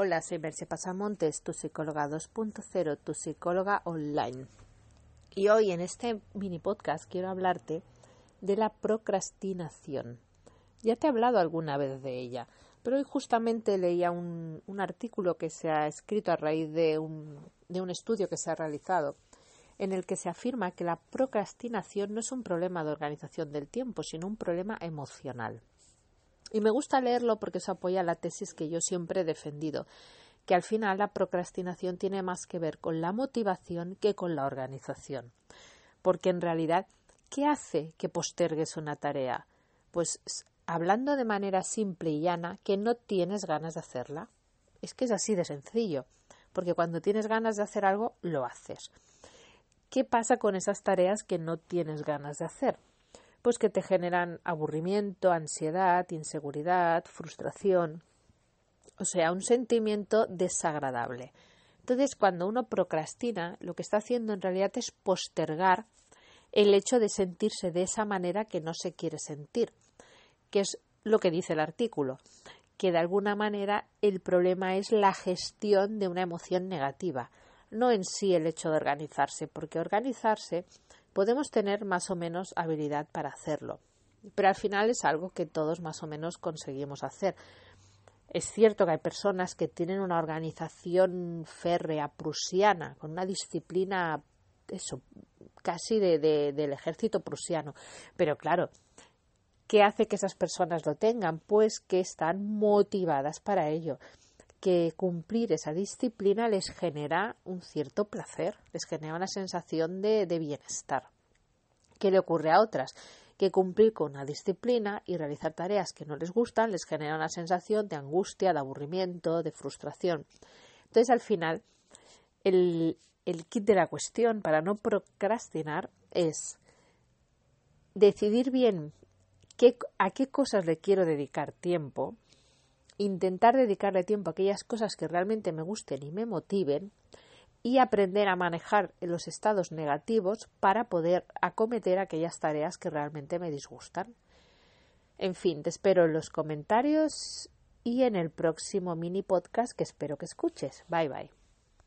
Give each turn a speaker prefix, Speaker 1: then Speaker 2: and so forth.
Speaker 1: Hola, soy Merce Pasamontes, tu psicóloga 2.0, tu psicóloga online. Y hoy en este mini podcast quiero hablarte de la procrastinación. Ya te he hablado alguna vez de ella, pero hoy justamente leía un, artículo que se ha escrito a raíz de un, de un estudio que se ha realizado en el que se afirma que la procrastinación no es un problema de organización del tiempo, sino un problema emocional. Y me gusta leerlo porque eso apoya la tesis que yo siempre he defendido, que al final la procrastinación tiene más que ver con la motivación que con la organización. Porque en realidad, ¿qué hace que postergues una tarea? Pues hablando de manera simple y llana, que no tienes ganas de hacerla. Es que es así de sencillo, porque cuando tienes ganas de hacer algo, lo haces. ¿Qué pasa con esas tareas que no tienes ganas de hacer? Pues que te generan aburrimiento, ansiedad, inseguridad, frustración, o sea, un sentimiento desagradable. Entonces, cuando uno procrastina, lo que está haciendo en realidad es postergar el hecho de sentirse de esa manera que no se quiere sentir, que es lo que dice el artículo, que de alguna manera el problema es la gestión de una emoción negativa, no en sí el hecho de organizarse, porque organizarse podemos tener más o menos habilidad para hacerlo, pero al final es algo que todos más o menos conseguimos hacer. Es cierto que hay personas que tienen una organización férrea, prusiana, con una disciplina, eso, casi de, del ejército prusiano. Pero claro, ¿qué hace que esas personas lo tengan? Pues que están motivadas para ello que cumplir esa disciplina les genera un cierto placer, les genera una sensación de, bienestar. ¿Qué le ocurre a otras? Que cumplir con una disciplina y realizar tareas que no les gustan les genera una sensación de angustia, de aburrimiento, de frustración. Entonces, al final, el, el kit de la cuestión para no procrastinar es decidir bien qué, a qué cosas le quiero dedicar tiempo, intentar dedicarle tiempo a aquellas cosas que realmente me gusten y me motiven y aprender a manejar los estados negativos para poder acometer aquellas tareas que realmente me disgustan. En fin, te espero en los comentarios y en el próximo mini podcast que espero que escuches. Bye bye.